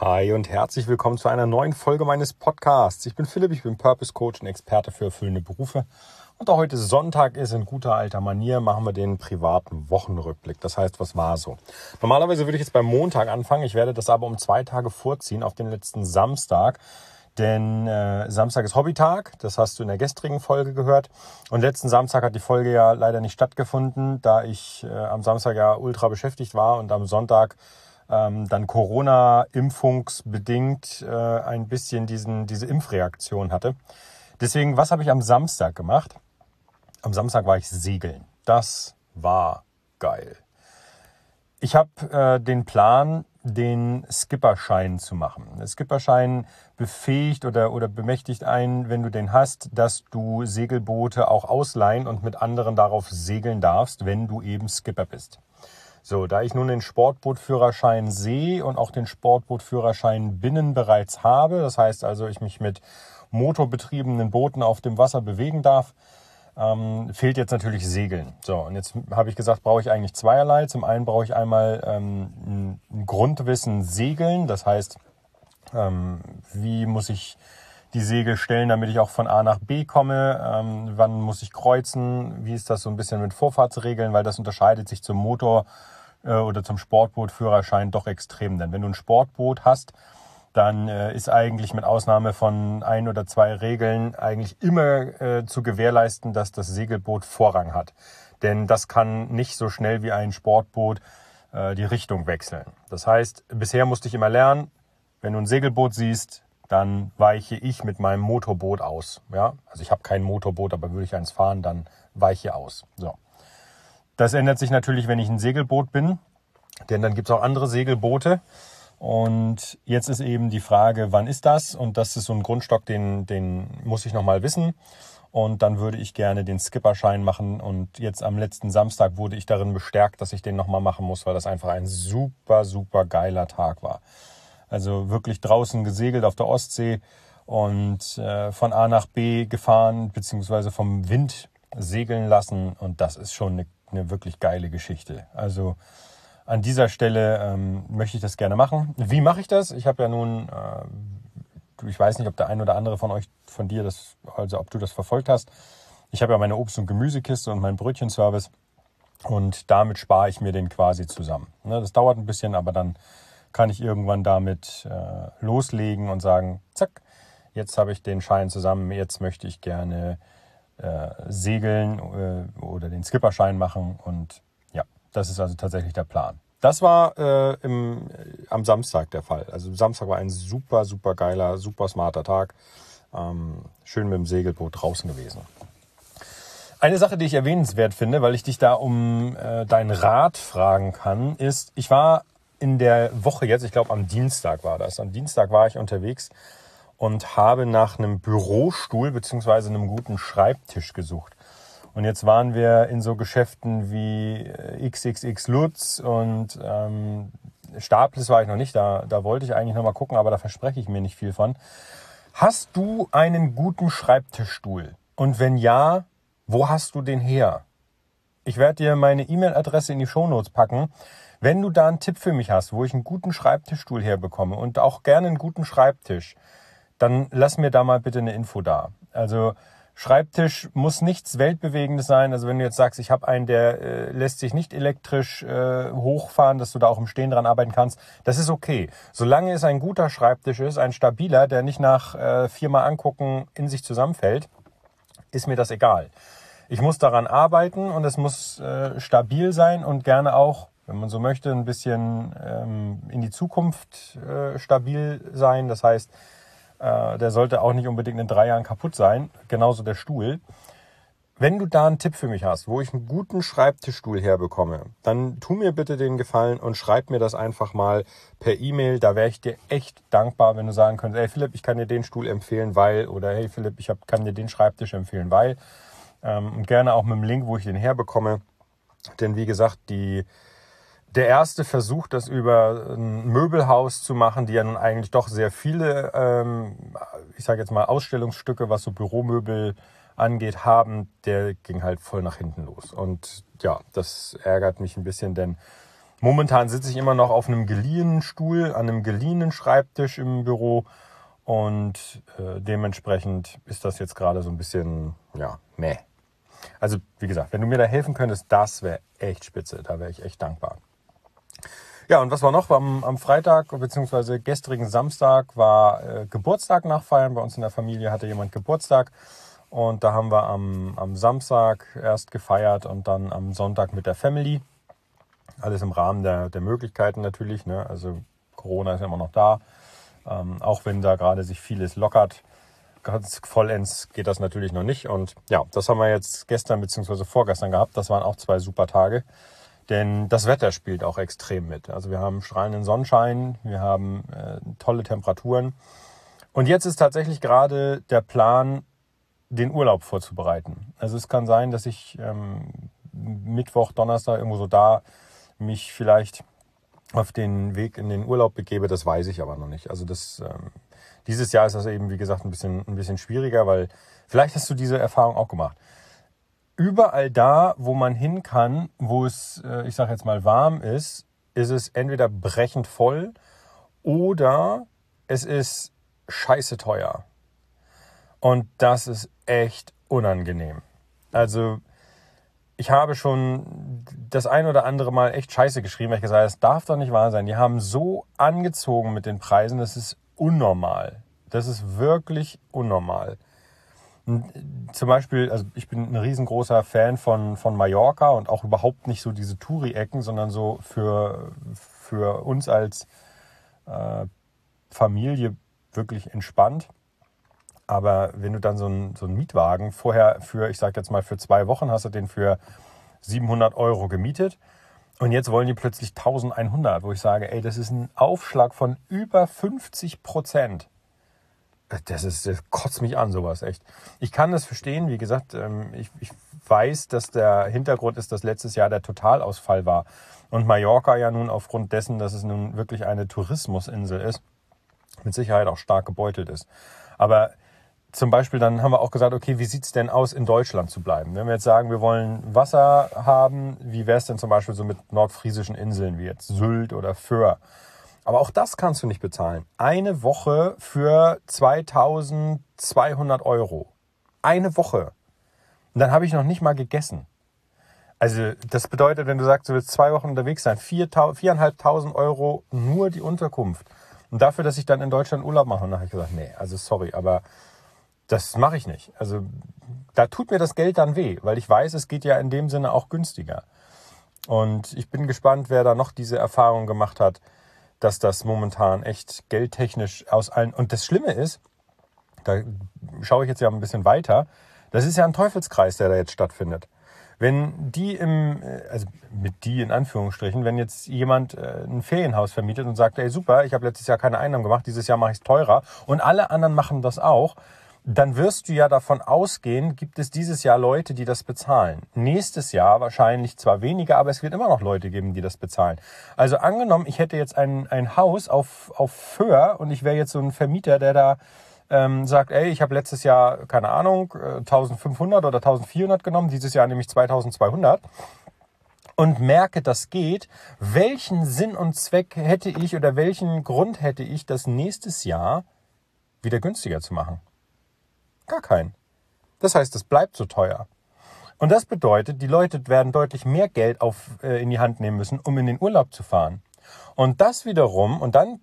Hi und herzlich willkommen zu einer neuen Folge meines Podcasts. Ich bin Philipp, ich bin Purpose Coach und Experte für erfüllende Berufe. Und da heute Sonntag ist, in guter alter Manier, machen wir den privaten Wochenrückblick. Das heißt, was war so? Normalerweise würde ich jetzt beim Montag anfangen. Ich werde das aber um zwei Tage vorziehen auf den letzten Samstag. Denn äh, Samstag ist Hobbytag, das hast du in der gestrigen Folge gehört. Und letzten Samstag hat die Folge ja leider nicht stattgefunden, da ich äh, am Samstag ja ultra beschäftigt war und am Sonntag ähm, dann Corona-impfungsbedingt äh, ein bisschen diesen, diese Impfreaktion hatte. Deswegen, was habe ich am Samstag gemacht? Am Samstag war ich segeln. Das war geil. Ich habe äh, den Plan, den Skipperschein zu machen. Der Skipperschein befähigt oder, oder bemächtigt einen, wenn du den hast, dass du Segelboote auch ausleihen und mit anderen darauf segeln darfst, wenn du eben Skipper bist. So, da ich nun den Sportbootführerschein See und auch den Sportbootführerschein Binnen bereits habe, das heißt also, ich mich mit motorbetriebenen Booten auf dem Wasser bewegen darf, ähm, fehlt jetzt natürlich Segeln. So, und jetzt habe ich gesagt, brauche ich eigentlich zweierlei. Zum einen brauche ich einmal ähm, ein Grundwissen Segeln, das heißt, ähm, wie muss ich die Segel stellen, damit ich auch von A nach B komme. Ähm, wann muss ich kreuzen? Wie ist das so ein bisschen mit Vorfahrtsregeln? Weil das unterscheidet sich zum Motor äh, oder zum Sportbootführerschein doch extrem. Denn wenn du ein Sportboot hast, dann äh, ist eigentlich mit Ausnahme von ein oder zwei Regeln eigentlich immer äh, zu gewährleisten, dass das Segelboot Vorrang hat. Denn das kann nicht so schnell wie ein Sportboot die Richtung wechseln. Das heißt, bisher musste ich immer lernen, wenn du ein Segelboot siehst, dann weiche ich mit meinem Motorboot aus. Ja? Also ich habe kein Motorboot, aber würde ich eins fahren, dann weiche aus. So. Das ändert sich natürlich, wenn ich ein Segelboot bin, denn dann gibt es auch andere Segelboote. Und jetzt ist eben die Frage, wann ist das? Und das ist so ein Grundstock, den, den muss ich nochmal wissen. Und dann würde ich gerne den Skipperschein machen. Und jetzt am letzten Samstag wurde ich darin bestärkt, dass ich den nochmal machen muss, weil das einfach ein super, super geiler Tag war. Also wirklich draußen gesegelt auf der Ostsee und äh, von A nach B gefahren, beziehungsweise vom Wind segeln lassen. Und das ist schon eine, eine wirklich geile Geschichte. Also an dieser Stelle ähm, möchte ich das gerne machen. Wie mache ich das? Ich habe ja nun, äh, ich weiß nicht, ob der ein oder andere von euch, von dir das, also ob du das verfolgt hast. Ich habe ja meine Obst- und Gemüsekiste und meinen Brötchenservice und damit spare ich mir den quasi zusammen. Ne, das dauert ein bisschen, aber dann kann ich irgendwann damit äh, loslegen und sagen, zack, jetzt habe ich den Schein zusammen, jetzt möchte ich gerne äh, segeln äh, oder den Skipperschein machen und ja, das ist also tatsächlich der Plan. Das war äh, im, am Samstag der Fall. Also Samstag war ein super, super geiler, super smarter Tag. Ähm, schön mit dem Segelboot draußen gewesen. Eine Sache, die ich erwähnenswert finde, weil ich dich da um äh, deinen Rat fragen kann, ist, ich war in der Woche jetzt, ich glaube am Dienstag war das, am Dienstag war ich unterwegs und habe nach einem Bürostuhl beziehungsweise einem guten Schreibtisch gesucht. Und jetzt waren wir in so Geschäften wie äh, XXX Lutz und ähm, Staples war ich noch nicht, da, da wollte ich eigentlich noch mal gucken, aber da verspreche ich mir nicht viel von. Hast du einen guten Schreibtischstuhl? Und wenn ja, wo hast du den her? Ich werde dir meine E-Mail-Adresse in die Shownotes packen. Wenn du da einen Tipp für mich hast, wo ich einen guten Schreibtischstuhl herbekomme und auch gerne einen guten Schreibtisch, dann lass mir da mal bitte eine Info da. Also Schreibtisch muss nichts Weltbewegendes sein. Also wenn du jetzt sagst, ich habe einen, der äh, lässt sich nicht elektrisch äh, hochfahren, dass du da auch im Stehen dran arbeiten kannst, das ist okay. Solange es ein guter Schreibtisch ist, ein stabiler, der nicht nach äh, viermal angucken in sich zusammenfällt, ist mir das egal. Ich muss daran arbeiten und es muss äh, stabil sein und gerne auch wenn man so möchte, ein bisschen ähm, in die Zukunft äh, stabil sein. Das heißt, äh, der sollte auch nicht unbedingt in drei Jahren kaputt sein. Genauso der Stuhl. Wenn du da einen Tipp für mich hast, wo ich einen guten Schreibtischstuhl herbekomme, dann tu mir bitte den Gefallen und schreib mir das einfach mal per E-Mail. Da wäre ich dir echt dankbar, wenn du sagen könntest, hey Philipp, ich kann dir den Stuhl empfehlen, weil, oder hey Philipp, ich hab, kann dir den Schreibtisch empfehlen, weil. Ähm, und gerne auch mit dem Link, wo ich den herbekomme. Denn wie gesagt, die, der erste Versuch, das über ein Möbelhaus zu machen, die ja nun eigentlich doch sehr viele, ähm, ich sage jetzt mal Ausstellungsstücke, was so Büromöbel angeht, haben, der ging halt voll nach hinten los. Und ja, das ärgert mich ein bisschen, denn Momentan sitze ich immer noch auf einem geliehenen Stuhl, an einem geliehenen Schreibtisch im Büro und äh, dementsprechend ist das jetzt gerade so ein bisschen, ja, meh. Also wie gesagt, wenn du mir da helfen könntest, das wäre echt spitze. Da wäre ich echt dankbar. Ja, und was war noch? Am, am Freitag bzw. gestrigen Samstag war äh, Geburtstag nachfeiern. Bei uns in der Familie hatte jemand Geburtstag. Und da haben wir am, am Samstag erst gefeiert und dann am Sonntag mit der Family. Alles im Rahmen der, der Möglichkeiten natürlich. Ne? Also Corona ist immer noch da. Ähm, auch wenn da gerade sich vieles lockert, ganz vollends geht das natürlich noch nicht. Und ja, das haben wir jetzt gestern bzw. vorgestern gehabt. Das waren auch zwei super Tage. Denn das Wetter spielt auch extrem mit. Also wir haben strahlenden Sonnenschein, wir haben äh, tolle Temperaturen. Und jetzt ist tatsächlich gerade der Plan, den Urlaub vorzubereiten. Also es kann sein, dass ich ähm, Mittwoch, Donnerstag irgendwo so da mich vielleicht auf den Weg in den Urlaub begebe, das weiß ich aber noch nicht. Also das ähm, dieses Jahr ist das eben, wie gesagt, ein bisschen, ein bisschen schwieriger, weil vielleicht hast du diese Erfahrung auch gemacht. Überall da, wo man hin kann, wo es, äh, ich sage jetzt mal, warm ist, ist es entweder brechend voll oder es ist scheiße teuer. Und das ist echt unangenehm. Also ich habe schon das ein oder andere Mal echt scheiße geschrieben, weil ich gesagt habe, das darf doch nicht wahr sein. Die haben so angezogen mit den Preisen, das ist unnormal. Das ist wirklich unnormal. Zum Beispiel, also ich bin ein riesengroßer Fan von, von Mallorca und auch überhaupt nicht so diese Touri-Ecken, sondern so für, für uns als äh, Familie wirklich entspannt. Aber wenn du dann so einen, so einen Mietwagen vorher für, ich sag jetzt mal, für zwei Wochen hast du den für 700 Euro gemietet und jetzt wollen die plötzlich 1100, wo ich sage, ey, das ist ein Aufschlag von über 50 Prozent. Das ist, das kotzt mich an, sowas echt. Ich kann das verstehen, wie gesagt, ähm, ich, ich weiß, dass der Hintergrund ist, dass letztes Jahr der Totalausfall war. Und Mallorca ja nun aufgrund dessen, dass es nun wirklich eine Tourismusinsel ist, mit Sicherheit auch stark gebeutelt ist. Aber zum Beispiel dann haben wir auch gesagt, okay, wie sieht's denn aus, in Deutschland zu bleiben? Wenn wir jetzt sagen, wir wollen Wasser haben, wie wäre es denn zum Beispiel so mit nordfriesischen Inseln wie jetzt Sylt oder Föhr? Aber auch das kannst du nicht bezahlen. Eine Woche für 2200 Euro. Eine Woche. Und dann habe ich noch nicht mal gegessen. Also das bedeutet, wenn du sagst, du willst zwei Wochen unterwegs sein, 4.500 Euro nur die Unterkunft. Und dafür, dass ich dann in Deutschland Urlaub mache, und dann habe ich gesagt, nee, also sorry, aber das mache ich nicht. Also da tut mir das Geld dann weh, weil ich weiß, es geht ja in dem Sinne auch günstiger. Und ich bin gespannt, wer da noch diese Erfahrung gemacht hat, dass das momentan echt geldtechnisch aus allen. Und das Schlimme ist, da schaue ich jetzt ja ein bisschen weiter, das ist ja ein Teufelskreis, der da jetzt stattfindet. Wenn die im, also mit die in Anführungsstrichen, wenn jetzt jemand äh, ein Ferienhaus vermietet und sagt, ey super, ich habe letztes Jahr keine Einnahmen gemacht, dieses Jahr mache ich es teurer und alle anderen machen das auch, dann wirst du ja davon ausgehen, gibt es dieses Jahr Leute, die das bezahlen. Nächstes Jahr wahrscheinlich zwar weniger, aber es wird immer noch Leute geben, die das bezahlen. Also angenommen, ich hätte jetzt ein, ein Haus auf, auf Föhr und ich wäre jetzt so ein Vermieter, der da ähm, sagt, ey, ich habe letztes Jahr, keine Ahnung, 1500 äh, oder 1400 genommen, dieses Jahr nämlich 2200 und merke, das geht, welchen Sinn und Zweck hätte ich oder welchen Grund hätte ich, das nächstes Jahr wieder günstiger zu machen? Gar keinen. Das heißt, es bleibt so teuer. Und das bedeutet, die Leute werden deutlich mehr Geld auf, äh, in die Hand nehmen müssen, um in den Urlaub zu fahren. Und das wiederum, und dann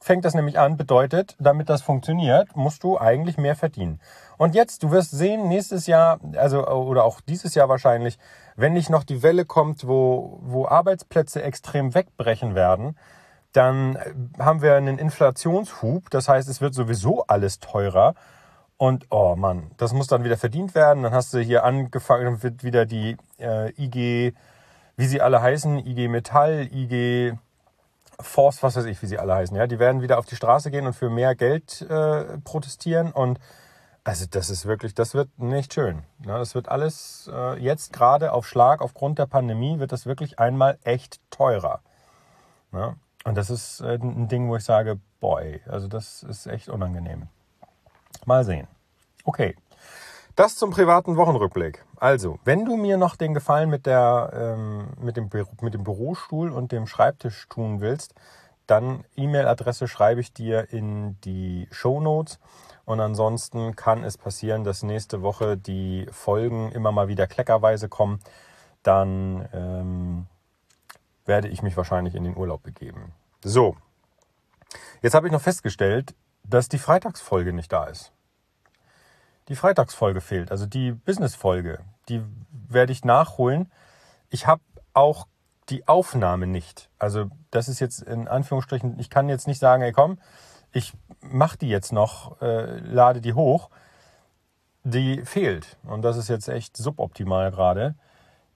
fängt das nämlich an, bedeutet, damit das funktioniert, musst du eigentlich mehr verdienen. Und jetzt, du wirst sehen, nächstes Jahr, also oder auch dieses Jahr wahrscheinlich, wenn nicht noch die Welle kommt, wo, wo Arbeitsplätze extrem wegbrechen werden, dann haben wir einen Inflationshub. Das heißt, es wird sowieso alles teurer. Und oh Mann, das muss dann wieder verdient werden. Dann hast du hier angefangen, dann wird wieder die äh, IG, wie sie alle heißen, IG Metall, IG Force, was weiß ich, wie sie alle heißen. Ja, die werden wieder auf die Straße gehen und für mehr Geld äh, protestieren. Und also das ist wirklich, das wird nicht schön. Ja, das wird alles äh, jetzt gerade auf Schlag aufgrund der Pandemie wird das wirklich einmal echt teurer. Ja, und das ist äh, ein Ding, wo ich sage, boy, also das ist echt unangenehm. Mal sehen. Okay. Das zum privaten Wochenrückblick. Also, wenn du mir noch den Gefallen mit, der, ähm, mit, dem, mit dem Bürostuhl und dem Schreibtisch tun willst, dann E-Mail-Adresse schreibe ich dir in die Show Notes. Und ansonsten kann es passieren, dass nächste Woche die Folgen immer mal wieder kleckerweise kommen. Dann ähm, werde ich mich wahrscheinlich in den Urlaub begeben. So, jetzt habe ich noch festgestellt, dass die Freitagsfolge nicht da ist die Freitagsfolge fehlt, also die Business-Folge. Die werde ich nachholen. Ich habe auch die Aufnahme nicht. Also das ist jetzt in Anführungsstrichen, ich kann jetzt nicht sagen, ey komm, ich mache die jetzt noch, äh, lade die hoch. Die fehlt. Und das ist jetzt echt suboptimal gerade.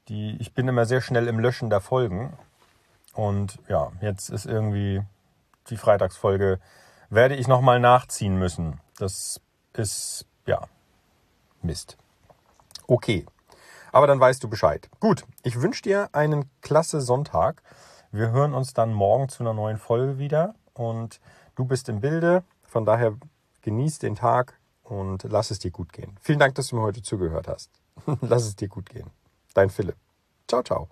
Die, ich bin immer sehr schnell im Löschen der Folgen. Und ja, jetzt ist irgendwie die Freitagsfolge, werde ich nochmal nachziehen müssen. Das ist, ja, Mist. Okay. Aber dann weißt du Bescheid. Gut, ich wünsche dir einen klasse Sonntag. Wir hören uns dann morgen zu einer neuen Folge wieder. Und du bist im Bilde. Von daher genieß den Tag und lass es dir gut gehen. Vielen Dank, dass du mir heute zugehört hast. lass es dir gut gehen. Dein Philipp. Ciao, ciao.